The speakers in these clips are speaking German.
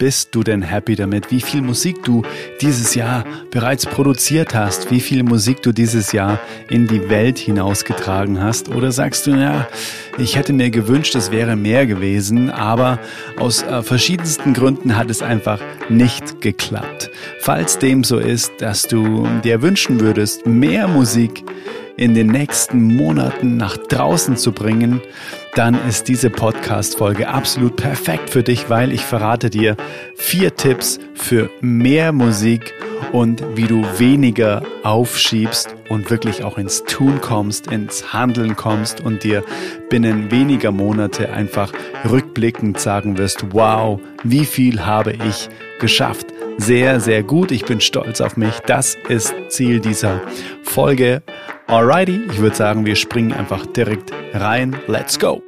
bist du denn happy damit? Wie viel Musik du dieses Jahr bereits produziert hast? Wie viel Musik du dieses Jahr in die Welt hinausgetragen hast? Oder sagst du, ja, ich hätte mir gewünscht, es wäre mehr gewesen, aber aus äh, verschiedensten Gründen hat es einfach nicht geklappt. Falls dem so ist, dass du dir wünschen würdest, mehr Musik in den nächsten Monaten nach draußen zu bringen, dann ist diese Podcast-Folge absolut perfekt für dich, weil ich verrate dir vier Tipps für mehr Musik und wie du weniger aufschiebst und wirklich auch ins Tun kommst, ins Handeln kommst und dir binnen weniger Monate einfach rückblickend sagen wirst, wow, wie viel habe ich geschafft sehr, sehr gut. Ich bin stolz auf mich. Das ist Ziel dieser Folge. Alrighty, ich würde sagen, wir springen einfach direkt rein. Let's go!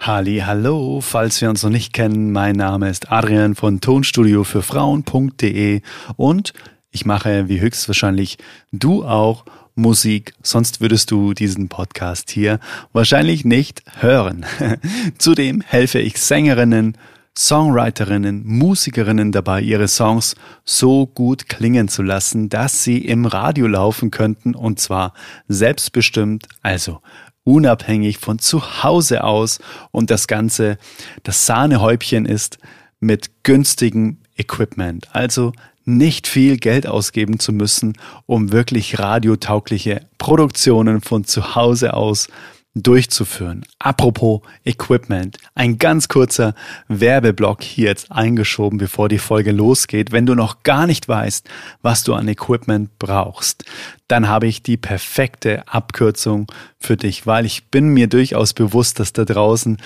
Halli, hallo, falls wir uns noch nicht kennen, mein Name ist Adrian von Tonstudio für Frauen.de und ich mache wie höchstwahrscheinlich du auch Musik, sonst würdest du diesen Podcast hier wahrscheinlich nicht hören. Zudem helfe ich Sängerinnen, Songwriterinnen, Musikerinnen dabei, ihre Songs so gut klingen zu lassen, dass sie im Radio laufen könnten und zwar selbstbestimmt, also unabhängig von zu Hause aus und das Ganze, das Sahnehäubchen ist mit günstigem Equipment. Also nicht viel Geld ausgeben zu müssen, um wirklich radiotaugliche Produktionen von zu Hause aus durchzuführen. Apropos Equipment, ein ganz kurzer Werbeblock hier jetzt eingeschoben, bevor die Folge losgeht. Wenn du noch gar nicht weißt, was du an Equipment brauchst, dann habe ich die perfekte Abkürzung für dich, weil ich bin mir durchaus bewusst, dass da draußen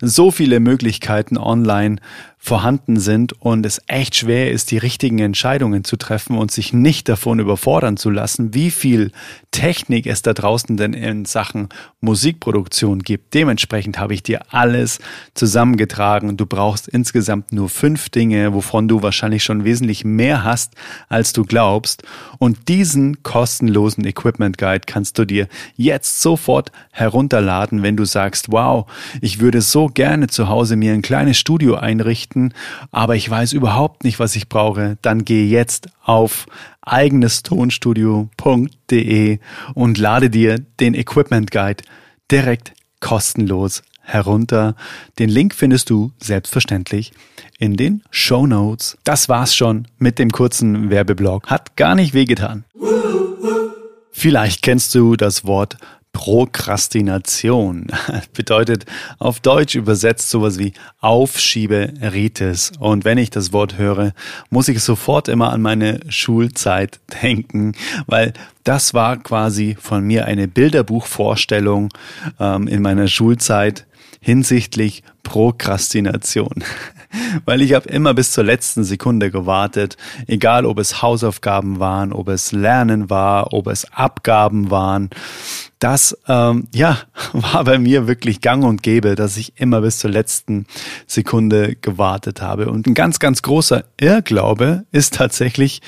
so viele Möglichkeiten online vorhanden sind und es echt schwer ist, die richtigen Entscheidungen zu treffen und sich nicht davon überfordern zu lassen, wie viel Technik es da draußen denn in Sachen Musikproduktion gibt. Dementsprechend habe ich dir alles zusammengetragen. Du brauchst insgesamt nur fünf Dinge, wovon du wahrscheinlich schon wesentlich mehr hast, als du glaubst. Und diesen kostenlosen Equipment Guide kannst du dir jetzt sofort herunterladen, wenn du sagst, wow, ich würde so gerne zu Hause mir ein kleines Studio einrichten aber ich weiß überhaupt nicht, was ich brauche, dann geh jetzt auf eigenestonstudio.de und lade dir den Equipment Guide direkt kostenlos herunter. Den Link findest du selbstverständlich in den Show Notes. Das war's schon mit dem kurzen Werbeblock. Hat gar nicht wehgetan. Vielleicht kennst du das Wort Prokrastination bedeutet auf Deutsch übersetzt sowas wie Aufschieberitis. Und wenn ich das Wort höre, muss ich sofort immer an meine Schulzeit denken, weil das war quasi von mir eine Bilderbuchvorstellung ähm, in meiner Schulzeit hinsichtlich Prokrastination. Weil ich habe immer bis zur letzten Sekunde gewartet, egal ob es Hausaufgaben waren, ob es Lernen war, ob es Abgaben waren. Das ähm, ja war bei mir wirklich gang und gäbe, dass ich immer bis zur letzten Sekunde gewartet habe. Und ein ganz, ganz großer Irrglaube ist tatsächlich,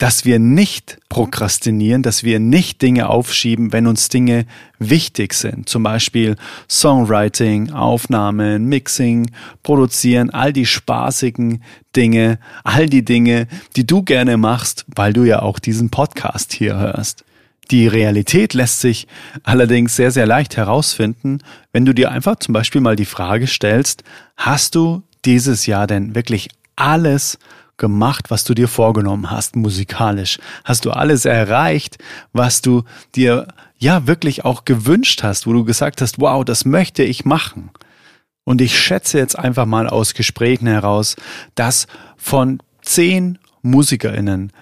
dass wir nicht prokrastinieren, dass wir nicht Dinge aufschieben, wenn uns Dinge wichtig sind. Zum Beispiel Songwriting, Aufnahmen, Mixing, Produzieren, all die spaßigen Dinge, all die Dinge, die du gerne machst, weil du ja auch diesen Podcast hier hörst. Die Realität lässt sich allerdings sehr, sehr leicht herausfinden, wenn du dir einfach zum Beispiel mal die Frage stellst, hast du dieses Jahr denn wirklich alles gemacht, was du dir vorgenommen hast, musikalisch? Hast du alles erreicht, was du dir ja wirklich auch gewünscht hast, wo du gesagt hast, wow, das möchte ich machen? Und ich schätze jetzt einfach mal aus Gesprächen heraus, dass von zehn MusikerInnen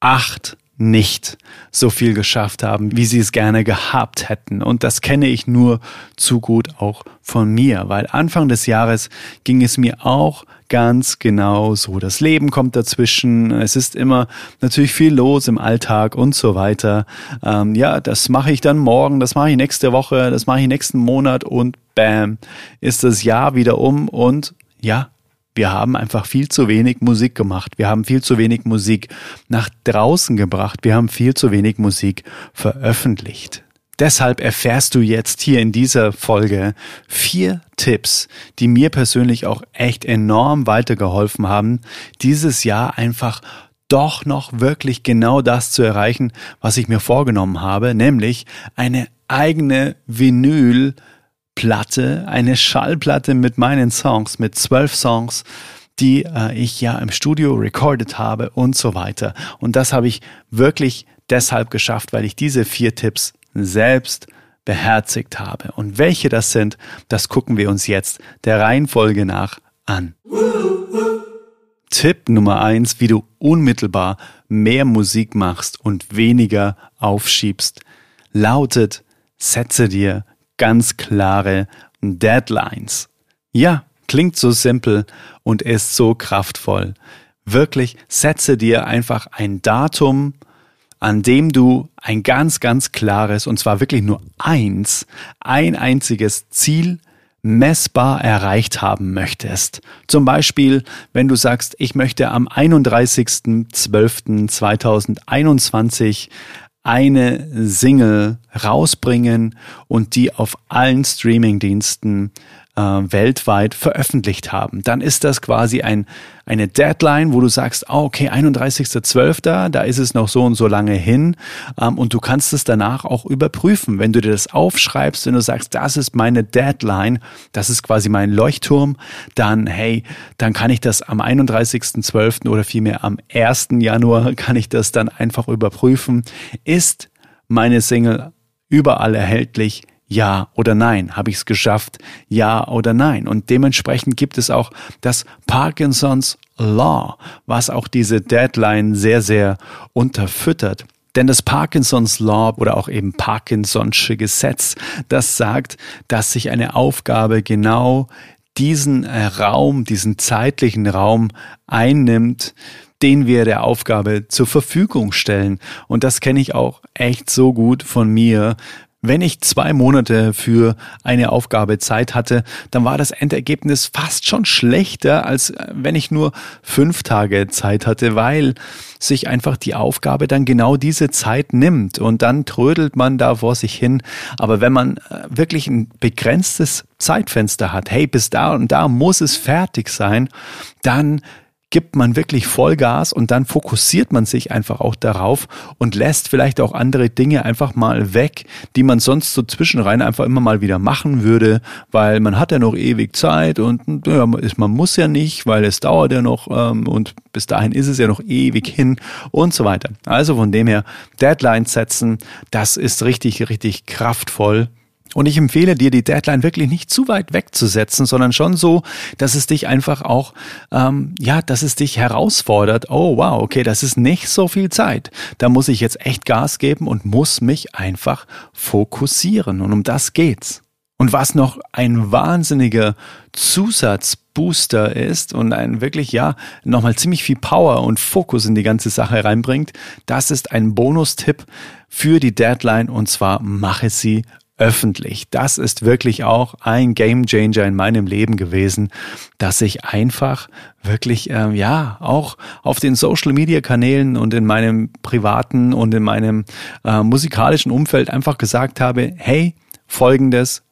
acht nicht so viel geschafft haben, wie sie es gerne gehabt hätten. Und das kenne ich nur zu gut auch von mir, weil Anfang des Jahres ging es mir auch ganz genau so. Das Leben kommt dazwischen. Es ist immer natürlich viel los im Alltag und so weiter. Ähm, ja, das mache ich dann morgen, das mache ich nächste Woche, das mache ich nächsten Monat und bam, ist das Jahr wieder um und ja, wir haben einfach viel zu wenig Musik gemacht. Wir haben viel zu wenig Musik nach draußen gebracht. Wir haben viel zu wenig Musik veröffentlicht. Deshalb erfährst du jetzt hier in dieser Folge vier Tipps, die mir persönlich auch echt enorm weitergeholfen haben, dieses Jahr einfach doch noch wirklich genau das zu erreichen, was ich mir vorgenommen habe, nämlich eine eigene Vinylplatte, eine Schallplatte mit meinen Songs, mit zwölf Songs, die äh, ich ja im Studio recorded habe und so weiter. Und das habe ich wirklich deshalb geschafft, weil ich diese vier Tipps selbst beherzigt habe. Und welche das sind, das gucken wir uns jetzt der Reihenfolge nach an. Tipp Nummer eins, wie du unmittelbar mehr Musik machst und weniger aufschiebst, lautet, setze dir ganz klare Deadlines. Ja, klingt so simpel und ist so kraftvoll. Wirklich setze dir einfach ein Datum, an dem du ein ganz, ganz klares, und zwar wirklich nur eins, ein einziges Ziel messbar erreicht haben möchtest. Zum Beispiel, wenn du sagst, ich möchte am 31.12.2021 eine Single rausbringen und die auf allen Streamingdiensten äh, weltweit veröffentlicht haben. Dann ist das quasi ein, eine Deadline, wo du sagst, oh, okay, 31.12., da ist es noch so und so lange hin ähm, und du kannst es danach auch überprüfen. Wenn du dir das aufschreibst, wenn du sagst, das ist meine Deadline, das ist quasi mein Leuchtturm, dann, hey, dann kann ich das am 31.12. oder vielmehr am 1. Januar kann ich das dann einfach überprüfen. Ist meine Single überall erhältlich? Ja oder nein? Habe ich es geschafft? Ja oder nein? Und dementsprechend gibt es auch das Parkinsons Law, was auch diese Deadline sehr, sehr unterfüttert. Denn das Parkinsons Law oder auch eben Parkinson'sche Gesetz, das sagt, dass sich eine Aufgabe genau diesen äh, Raum, diesen zeitlichen Raum einnimmt, den wir der Aufgabe zur Verfügung stellen. Und das kenne ich auch echt so gut von mir, wenn ich zwei Monate für eine Aufgabe Zeit hatte, dann war das Endergebnis fast schon schlechter, als äh, wenn ich nur fünf Tage Zeit hatte, weil sich einfach die Aufgabe dann genau diese Zeit nimmt und dann trödelt man da vor sich hin. Aber wenn man äh, wirklich ein begrenztes Zeitfenster hat, hey, bis da und da muss es fertig sein, dann gibt man wirklich Vollgas und dann fokussiert man sich einfach auch darauf und lässt vielleicht auch andere Dinge einfach mal weg, die man sonst so zwischenrein einfach immer mal wieder machen würde, weil man hat ja noch ewig Zeit und ja, man muss ja nicht, weil es dauert ja noch ähm, und bis dahin ist es ja noch ewig hin und so weiter. Also von dem her Deadlines setzen, das ist richtig, richtig kraftvoll und ich empfehle dir, die Deadline wirklich nicht zu weit wegzusetzen, sondern schon so, dass es dich einfach auch, ähm, ja, dass es dich herausfordert. Oh, wow, okay, das ist nicht so viel Zeit. Da muss ich jetzt echt Gas geben und muss mich einfach fokussieren. Und um das geht's. Und was noch ein wahnsinniger Zusatzbooster ist und ein wirklich, ja, nochmal ziemlich viel Power und Fokus in die ganze Sache reinbringt, das ist ein Bonustipp für die Deadline und zwar mache sie öffentlich. Das ist wirklich auch ein Game Changer in meinem Leben gewesen, dass ich einfach wirklich, äh, ja, auch auf den Social Media Kanälen und in meinem privaten und in meinem äh, musikalischen Umfeld einfach gesagt habe, hey, folgendes,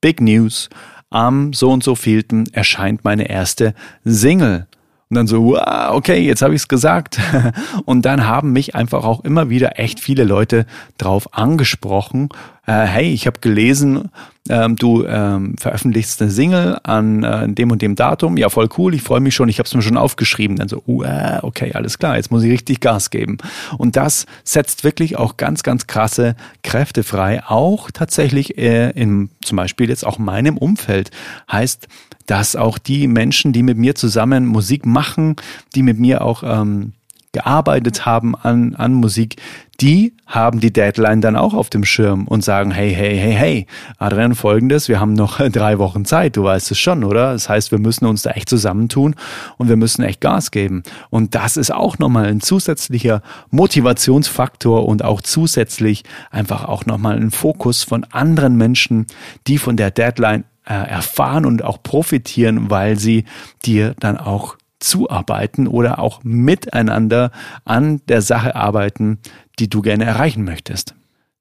Big News, am so und so vielten erscheint meine erste Single. Und dann so, wow, okay, jetzt habe ich es gesagt. Und dann haben mich einfach auch immer wieder echt viele Leute drauf angesprochen. Äh, hey, ich habe gelesen, ähm, du ähm, veröffentlichst eine Single an äh, dem und dem Datum. Ja, voll cool, ich freue mich schon, ich habe es mir schon aufgeschrieben. Dann so, uh, okay, alles klar, jetzt muss ich richtig Gas geben. Und das setzt wirklich auch ganz, ganz krasse Kräfte frei. Auch tatsächlich äh, in zum Beispiel jetzt auch meinem Umfeld. Heißt, dass auch die Menschen, die mit mir zusammen Musik machen, die mit mir auch ähm, gearbeitet haben an, an Musik, die haben die Deadline dann auch auf dem Schirm und sagen, hey, hey, hey, hey, Adrian, folgendes, wir haben noch drei Wochen Zeit, du weißt es schon, oder? Das heißt, wir müssen uns da echt zusammentun und wir müssen echt Gas geben. Und das ist auch nochmal ein zusätzlicher Motivationsfaktor und auch zusätzlich einfach auch nochmal ein Fokus von anderen Menschen, die von der Deadline äh, erfahren und auch profitieren, weil sie dir dann auch zuarbeiten oder auch miteinander an der Sache arbeiten, die du gerne erreichen möchtest.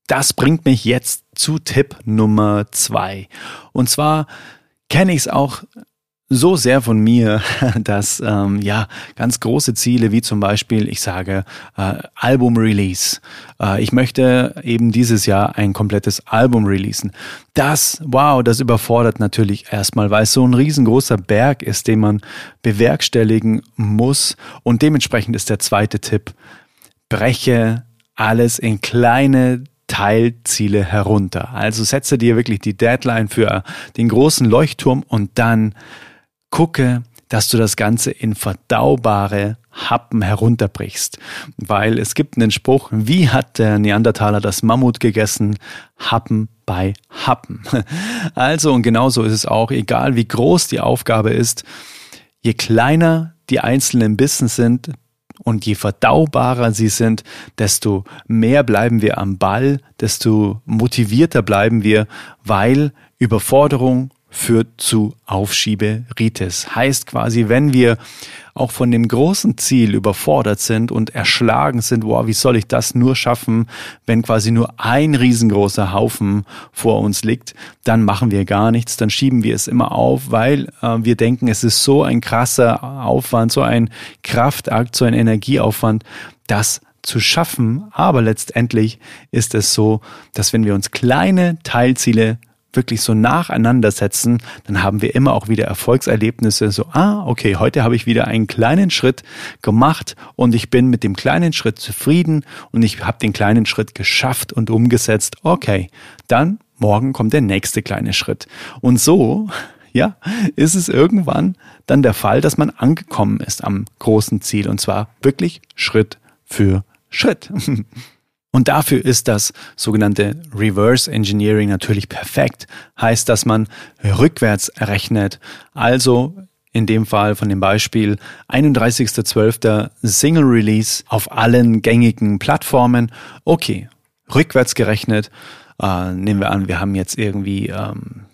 das bringt mich jetzt zu Tipp Nummer zwei. Und zwar kenne ich es auch so sehr von mir, dass ähm, ja ganz große Ziele wie zum Beispiel, ich sage äh, Album Release. Äh, ich möchte eben dieses Jahr ein komplettes Album releasen. Das, wow, das überfordert natürlich erstmal, weil es so ein riesengroßer Berg ist, den man bewerkstelligen muss. Und dementsprechend ist der zweite Tipp: Breche alles in kleine Teilziele herunter. Also setze dir wirklich die Deadline für den großen Leuchtturm und dann gucke, dass du das Ganze in verdaubare Happen herunterbrichst. Weil es gibt einen Spruch, wie hat der Neandertaler das Mammut gegessen? Happen bei Happen. Also, und genauso ist es auch, egal wie groß die Aufgabe ist, je kleiner die einzelnen Bissen sind, und je verdaubarer sie sind, desto mehr bleiben wir am Ball, desto motivierter bleiben wir, weil Überforderung führt zu Aufschieberitis. Heißt quasi, wenn wir auch von dem großen Ziel überfordert sind und erschlagen sind, wow, wie soll ich das nur schaffen, wenn quasi nur ein riesengroßer Haufen vor uns liegt, dann machen wir gar nichts, dann schieben wir es immer auf, weil äh, wir denken, es ist so ein krasser Aufwand, so ein Kraftakt, so ein Energieaufwand, das zu schaffen. Aber letztendlich ist es so, dass wenn wir uns kleine Teilziele wirklich so nacheinander setzen, dann haben wir immer auch wieder Erfolgserlebnisse. So, ah, okay, heute habe ich wieder einen kleinen Schritt gemacht und ich bin mit dem kleinen Schritt zufrieden und ich habe den kleinen Schritt geschafft und umgesetzt. Okay, dann morgen kommt der nächste kleine Schritt. Und so ja, ist es irgendwann dann der Fall, dass man angekommen ist am großen Ziel und zwar wirklich Schritt für Schritt. Und dafür ist das sogenannte Reverse Engineering natürlich perfekt. Heißt, dass man rückwärts rechnet. Also in dem Fall von dem Beispiel 31.12. Single Release auf allen gängigen Plattformen. Okay, rückwärts gerechnet. Äh, nehmen wir an, wir haben jetzt irgendwie ähm,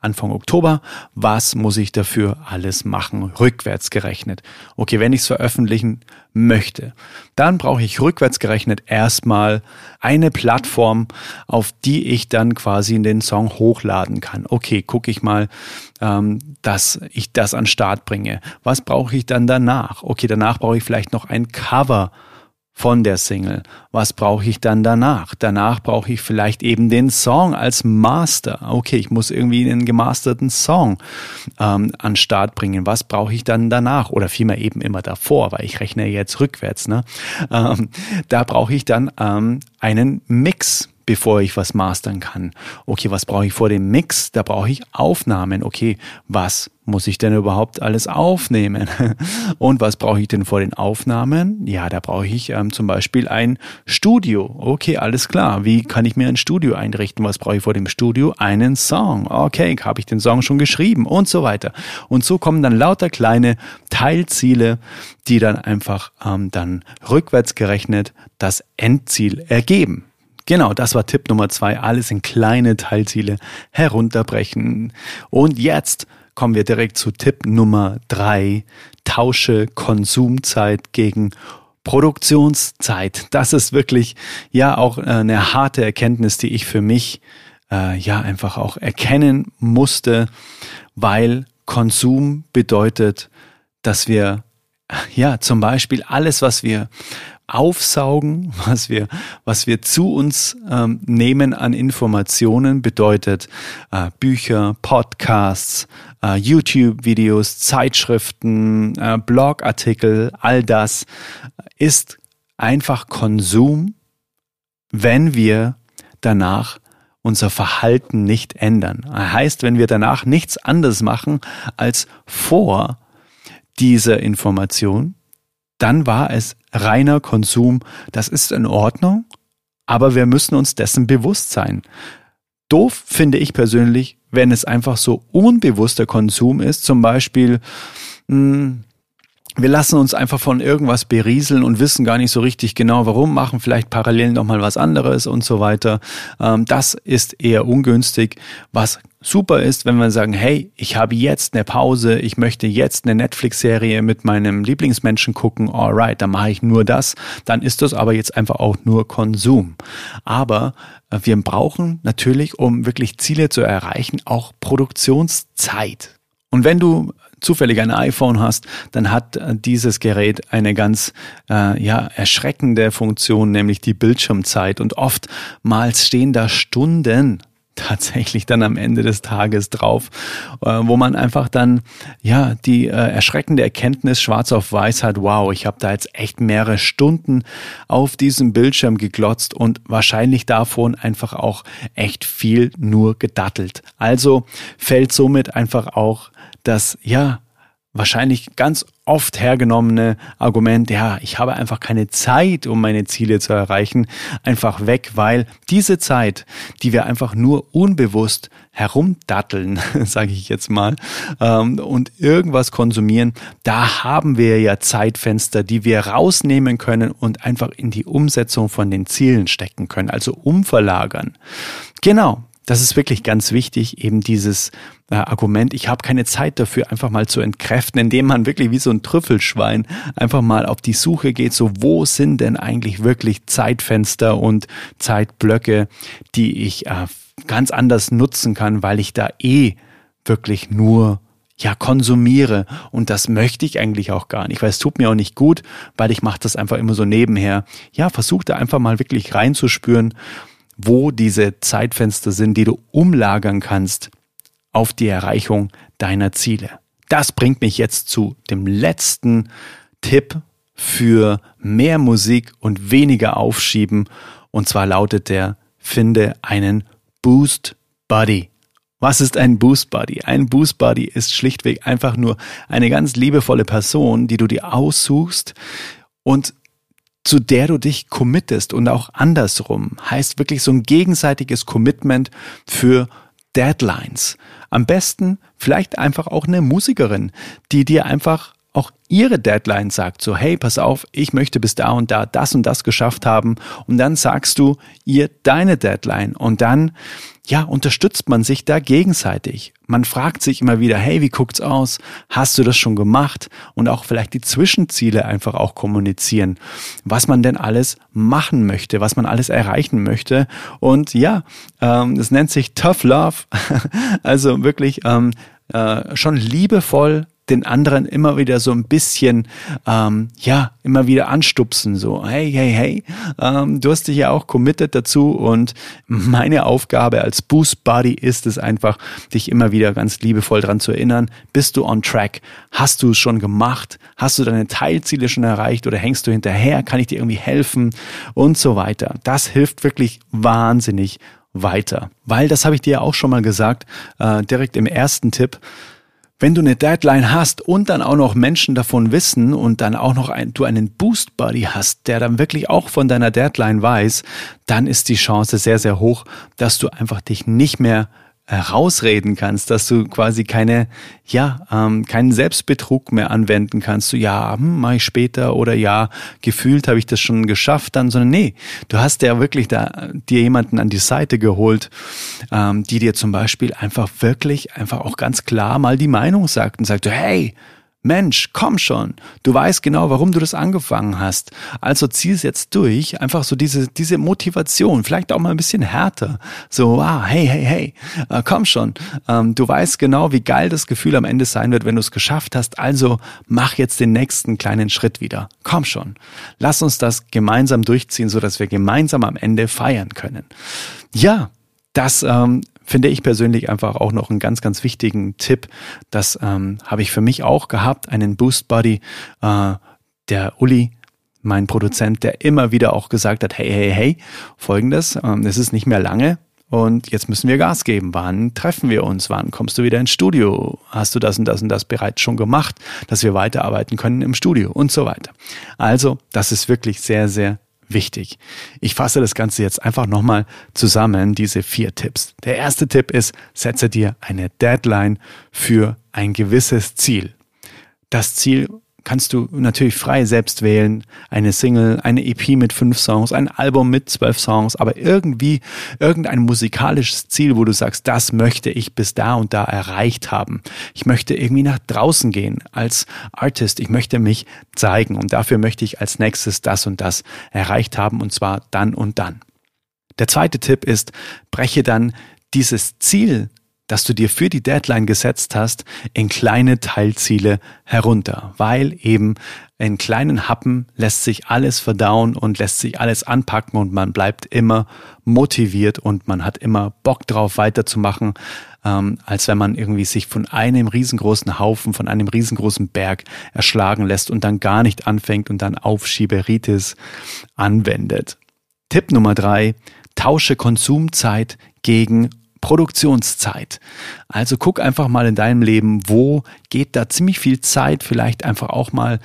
Anfang Oktober. Was muss ich dafür alles machen? Rückwärts gerechnet. Okay, wenn ich es veröffentlichen möchte, dann brauche ich rückwärts gerechnet erstmal eine Plattform, auf die ich dann quasi in den Song hochladen kann. Okay, gucke ich mal, ähm, dass ich das an Start bringe. Was brauche ich dann danach? Okay, danach brauche ich vielleicht noch ein Cover von der Single. Was brauche ich dann danach? Danach brauche ich vielleicht eben den Song als Master. Okay, ich muss irgendwie einen gemasterten Song ähm, an Start bringen. Was brauche ich dann danach? Oder vielmehr eben immer davor, weil ich rechne jetzt rückwärts. Ne? Ähm, da brauche ich dann ähm, einen Mix bevor ich was mastern kann. Okay, was brauche ich vor dem Mix? Da brauche ich Aufnahmen. Okay, was muss ich denn überhaupt alles aufnehmen? Und was brauche ich denn vor den Aufnahmen? Ja, da brauche ich ähm, zum Beispiel ein Studio. Okay, alles klar. Wie kann ich mir ein Studio einrichten? Was brauche ich vor dem Studio? Einen Song. Okay, habe ich den Song schon geschrieben und so weiter. Und so kommen dann lauter kleine Teilziele, die dann einfach ähm, dann rückwärts gerechnet das Endziel ergeben. Genau, das war Tipp Nummer zwei. Alles in kleine Teilziele herunterbrechen. Und jetzt kommen wir direkt zu Tipp Nummer drei. Tausche Konsumzeit gegen Produktionszeit. Das ist wirklich ja auch äh, eine harte Erkenntnis, die ich für mich äh, ja einfach auch erkennen musste, weil Konsum bedeutet, dass wir ja zum Beispiel alles, was wir aufsaugen, was wir, was wir zu uns ähm, nehmen an Informationen, bedeutet äh, Bücher, Podcasts, äh, YouTube-Videos, Zeitschriften, äh, Blogartikel, all das ist einfach Konsum, wenn wir danach unser Verhalten nicht ändern. Heißt, wenn wir danach nichts anderes machen als vor dieser Information, dann war es reiner Konsum. Das ist in Ordnung, aber wir müssen uns dessen bewusst sein. Doof finde ich persönlich, wenn es einfach so unbewusster Konsum ist, zum Beispiel, mh, hm, wir lassen uns einfach von irgendwas berieseln und wissen gar nicht so richtig genau, warum, machen vielleicht parallel nochmal was anderes und so weiter. Ähm, das ist eher ungünstig. Was super ist, wenn wir sagen, hey, ich habe jetzt eine Pause, ich möchte jetzt eine Netflix-Serie mit meinem Lieblingsmenschen gucken, alright, dann mache ich nur das, dann ist das aber jetzt einfach auch nur Konsum. Aber äh, wir brauchen natürlich, um wirklich Ziele zu erreichen, auch Produktionszeit. Und wenn du zufällig ein iPhone hast, dann hat äh, dieses Gerät eine ganz äh, ja, erschreckende Funktion, nämlich die Bildschirmzeit. Und oftmals stehen da Stunden tatsächlich dann am Ende des Tages drauf, äh, wo man einfach dann ja die äh, erschreckende Erkenntnis schwarz auf weiß hat, wow, ich habe da jetzt echt mehrere Stunden auf diesem Bildschirm geglotzt und wahrscheinlich davon einfach auch echt viel nur gedattelt. Also fällt somit einfach auch das ja wahrscheinlich ganz oft hergenommene Argument, ja, ich habe einfach keine Zeit, um meine Ziele zu erreichen, einfach weg, weil diese Zeit, die wir einfach nur unbewusst herumdatteln, sage ich jetzt mal, ähm, und irgendwas konsumieren, da haben wir ja Zeitfenster, die wir rausnehmen können und einfach in die Umsetzung von den Zielen stecken können, also umverlagern. Genau, das ist wirklich ganz wichtig, eben dieses äh, Argument, ich habe keine Zeit dafür, einfach mal zu entkräften, indem man wirklich wie so ein Trüffelschwein einfach mal auf die Suche geht, so wo sind denn eigentlich wirklich Zeitfenster und Zeitblöcke, die ich äh, ganz anders nutzen kann, weil ich da eh wirklich nur ja konsumiere und das möchte ich eigentlich auch gar nicht, weil es tut mir auch nicht gut, weil ich mache das einfach immer so nebenher. Ja, versuch da einfach mal wirklich reinzuspüren wo diese Zeitfenster sind, die du umlagern kannst auf die Erreichung deiner Ziele. Das bringt mich jetzt zu dem letzten Tipp für mehr Musik und weniger Aufschieben. Und zwar lautet der, finde einen Boost Buddy. Was ist ein Boost Buddy? Ein Boost Buddy ist schlichtweg einfach nur eine ganz liebevolle Person, die du dir aussuchst und zu der du dich committest und auch andersrum. Heißt wirklich so ein gegenseitiges Commitment für Deadlines. Am besten vielleicht einfach auch eine Musikerin, die dir einfach auch ihre Deadline sagt, so hey, pass auf, ich möchte bis da und da das und das geschafft haben und dann sagst du ihr deine Deadline und dann ja, unterstützt man sich da gegenseitig. Man fragt sich immer wieder, hey, wie guckt's aus? Hast du das schon gemacht? Und auch vielleicht die Zwischenziele einfach auch kommunizieren, was man denn alles machen möchte, was man alles erreichen möchte. Und ja, ähm, das nennt sich Tough Love, also wirklich ähm, äh, schon liebevoll den anderen immer wieder so ein bisschen, ähm, ja, immer wieder anstupsen, so, hey, hey, hey, ähm, du hast dich ja auch committed dazu und meine Aufgabe als Boost Buddy ist es einfach, dich immer wieder ganz liebevoll dran zu erinnern, bist du on track? Hast du es schon gemacht? Hast du deine Teilziele schon erreicht oder hängst du hinterher? Kann ich dir irgendwie helfen? Und so weiter. Das hilft wirklich wahnsinnig weiter. Weil, das habe ich dir ja auch schon mal gesagt, äh, direkt im ersten Tipp, wenn du eine Deadline hast und dann auch noch Menschen davon wissen und dann auch noch ein, du einen Boost Buddy hast, der dann wirklich auch von deiner Deadline weiß, dann ist die Chance sehr, sehr hoch, dass du einfach dich nicht mehr herausreden kannst, dass du quasi keine, ja, ähm, keinen Selbstbetrug mehr anwenden kannst. So, ja, hm, mach ich später oder ja, gefühlt habe ich das schon geschafft dann, sondern nee, du hast ja wirklich da dir jemanden an die Seite geholt, ähm, die dir zum Beispiel einfach wirklich einfach auch ganz klar mal die Meinung sagt und sagt, hey, Mensch, komm schon, du weißt genau, warum du das angefangen hast. Also zieh es jetzt durch, einfach so diese, diese Motivation, vielleicht auch mal ein bisschen härter. So, ah, hey, hey, hey, äh, komm schon, ähm, du weißt genau, wie geil das Gefühl am Ende sein wird, wenn du es geschafft hast. Also mach jetzt den nächsten kleinen Schritt wieder. Komm schon, lass uns das gemeinsam durchziehen, so dass wir gemeinsam am Ende feiern können. Ja, das ähm, finde ich persönlich einfach auch noch einen ganz, ganz wichtigen Tipp. Das ähm, habe ich für mich auch gehabt, einen Boost Buddy, äh, der Uli, mein Produzent, der immer wieder auch gesagt hat, hey, hey, hey, folgendes, ähm, es ist nicht mehr lange, und jetzt müssen wir Gas geben. Wann treffen wir uns? Wann kommst du wieder ins Studio? Hast du das und das und das bereits schon gemacht, dass wir weiterarbeiten können im Studio und so weiter. Also, das ist wirklich sehr, sehr wichtig. Ich fasse das Ganze jetzt einfach nochmal zusammen, diese vier Tipps. Der erste Tipp ist, setze dir eine Deadline für ein gewisses Ziel. Das Ziel kannst du natürlich frei selbst wählen. Eine Single, eine EP mit fünf Songs, ein Album mit zwölf Songs, aber irgendwie irgendein musikalisches Ziel, wo du sagst, das möchte ich bis da und da erreicht haben. Ich möchte irgendwie nach draußen gehen als Artist. Ich möchte mich zeigen und dafür möchte ich als nächstes das und das erreicht haben und zwar dann und dann. Der zweite Tipp ist, breche dann dieses Ziel das du dir für die Deadline gesetzt hast, in kleine Teilziele herunter, weil eben in kleinen Happen lässt sich alles verdauen und lässt sich alles anpacken und man bleibt immer motiviert und man hat immer Bock drauf weiterzumachen, ähm, als wenn man irgendwie sich von einem riesengroßen Haufen, von einem riesengroßen Berg erschlagen lässt und dann gar nicht anfängt und dann Aufschieberitis anwendet. Tipp Nummer drei, tausche Konsumzeit gegen Produktionszeit. Also guck einfach mal in deinem Leben, wo geht da ziemlich viel Zeit vielleicht einfach auch mal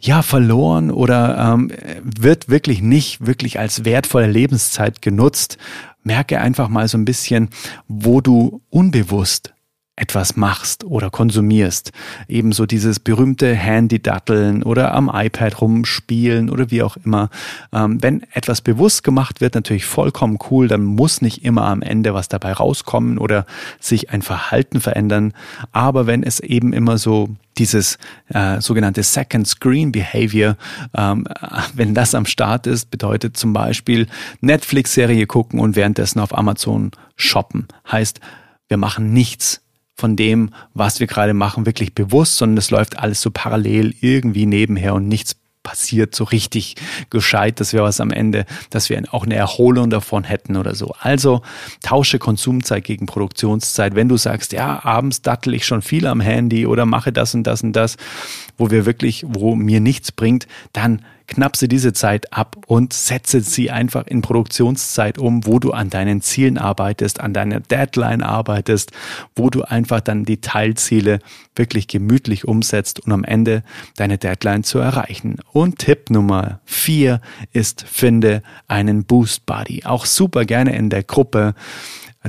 ja verloren oder ähm, wird wirklich nicht wirklich als wertvolle Lebenszeit genutzt. Merke einfach mal so ein bisschen, wo du unbewusst etwas machst oder konsumierst. Ebenso dieses berühmte Handy-Datteln oder am iPad rumspielen oder wie auch immer. Ähm, wenn etwas bewusst gemacht wird, natürlich vollkommen cool, dann muss nicht immer am Ende was dabei rauskommen oder sich ein Verhalten verändern. Aber wenn es eben immer so dieses äh, sogenannte Second Screen Behavior, ähm, wenn das am Start ist, bedeutet zum Beispiel Netflix-Serie gucken und währenddessen auf Amazon shoppen. Heißt, wir machen nichts von dem, was wir gerade machen, wirklich bewusst, sondern es läuft alles so parallel irgendwie nebenher und nichts passiert so richtig gescheit, dass wir was am Ende, dass wir auch eine Erholung davon hätten oder so. Also tausche Konsumzeit gegen Produktionszeit. Wenn du sagst, ja, abends dattel ich schon viel am Handy oder mache das und das und das, wo wir wirklich, wo mir nichts bringt, dann knapse diese Zeit ab und setze sie einfach in Produktionszeit um, wo du an deinen Zielen arbeitest, an deiner Deadline arbeitest, wo du einfach dann die Teilziele wirklich gemütlich umsetzt und am Ende deine Deadline zu erreichen. Und Tipp Nummer vier ist, finde einen Boost Buddy. Auch super gerne in der Gruppe.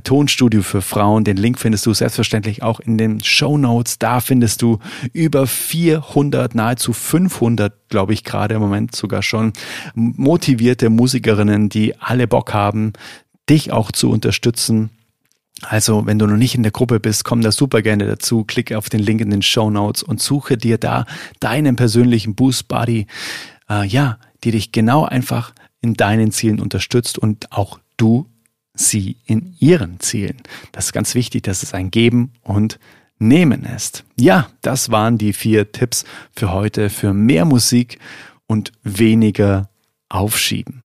Tonstudio für Frauen. Den Link findest du selbstverständlich auch in den Show Notes. Da findest du über 400, nahezu 500, glaube ich gerade im Moment sogar schon, motivierte Musikerinnen, die alle Bock haben, dich auch zu unterstützen. Also, wenn du noch nicht in der Gruppe bist, komm da super gerne dazu. Klicke auf den Link in den Show Notes und suche dir da deinen persönlichen Boost Buddy, äh, ja, die dich genau einfach in deinen Zielen unterstützt und auch du sie in ihren Zielen. Das ist ganz wichtig, dass es ein Geben und Nehmen ist. Ja, das waren die vier Tipps für heute für mehr Musik und weniger Aufschieben.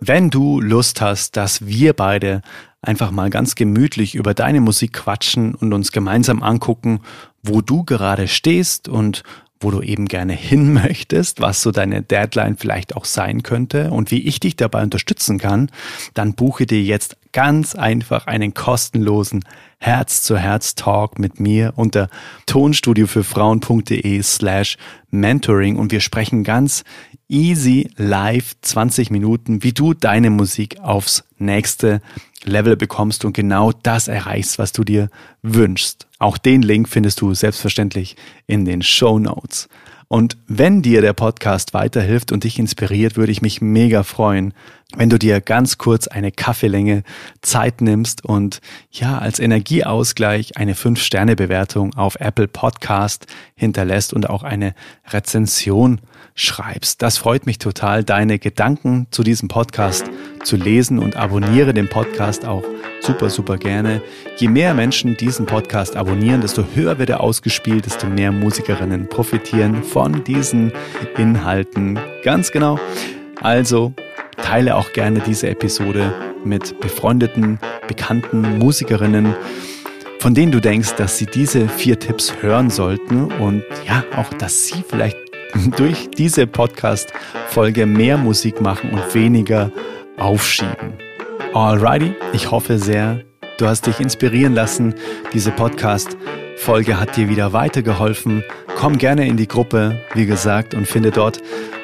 Wenn du Lust hast, dass wir beide einfach mal ganz gemütlich über deine Musik quatschen und uns gemeinsam angucken, wo du gerade stehst und wo du eben gerne hin möchtest, was so deine Deadline vielleicht auch sein könnte und wie ich dich dabei unterstützen kann, dann buche dir jetzt ganz einfach einen kostenlosen Herz-zu-Herz-Talk mit mir unter tonstudiofürfrauen.de slash mentoring und wir sprechen ganz easy live 20 Minuten, wie du deine Musik aufs nächste Level bekommst und genau das erreichst, was du dir wünschst. Auch den Link findest du selbstverständlich in den Show Notes. Und wenn dir der Podcast weiterhilft und dich inspiriert, würde ich mich mega freuen, wenn du dir ganz kurz eine Kaffeelänge Zeit nimmst und ja, als Energieausgleich eine 5-Sterne-Bewertung auf Apple Podcast hinterlässt und auch eine Rezension schreibst. Das freut mich total, deine Gedanken zu diesem Podcast zu lesen und abonniere den Podcast auch super, super gerne. Je mehr Menschen diesen Podcast abonnieren, desto höher wird er ausgespielt, desto mehr Musikerinnen profitieren von diesen Inhalten. Ganz genau. Also teile auch gerne diese Episode mit befreundeten, bekannten Musikerinnen, von denen du denkst, dass sie diese vier Tipps hören sollten und ja, auch, dass sie vielleicht durch diese Podcast-Folge mehr Musik machen und weniger aufschieben. Alrighty, ich hoffe sehr, du hast dich inspirieren lassen. Diese Podcast-Folge hat dir wieder weitergeholfen. Komm gerne in die Gruppe, wie gesagt, und finde dort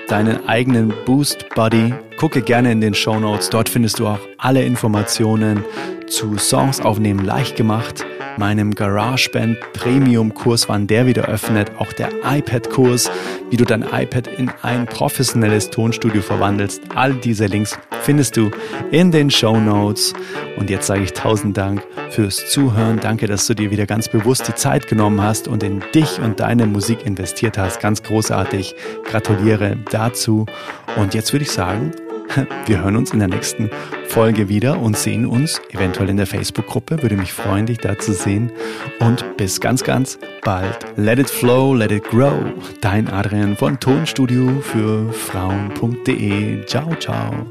deinen eigenen Boost Buddy. Gucke gerne in den Show Notes. Dort findest du auch alle Informationen zu Songs aufnehmen leicht gemacht meinem GarageBand Premium Kurs, wann der wieder öffnet, auch der iPad Kurs, wie du dein iPad in ein professionelles Tonstudio verwandelst. All diese Links findest du in den Show Notes. Und jetzt sage ich tausend Dank fürs Zuhören. Danke, dass du dir wieder ganz bewusst die Zeit genommen hast und in dich und deine Musik investiert hast. Ganz großartig. Gratuliere dazu. Und jetzt würde ich sagen, wir hören uns in der nächsten Folge wieder und sehen uns eventuell in der Facebook-Gruppe. Würde mich freuen, dich da zu sehen. Und bis ganz, ganz bald. Let it flow, let it grow. Dein Adrian von Tonstudio für Frauen.de. Ciao, ciao.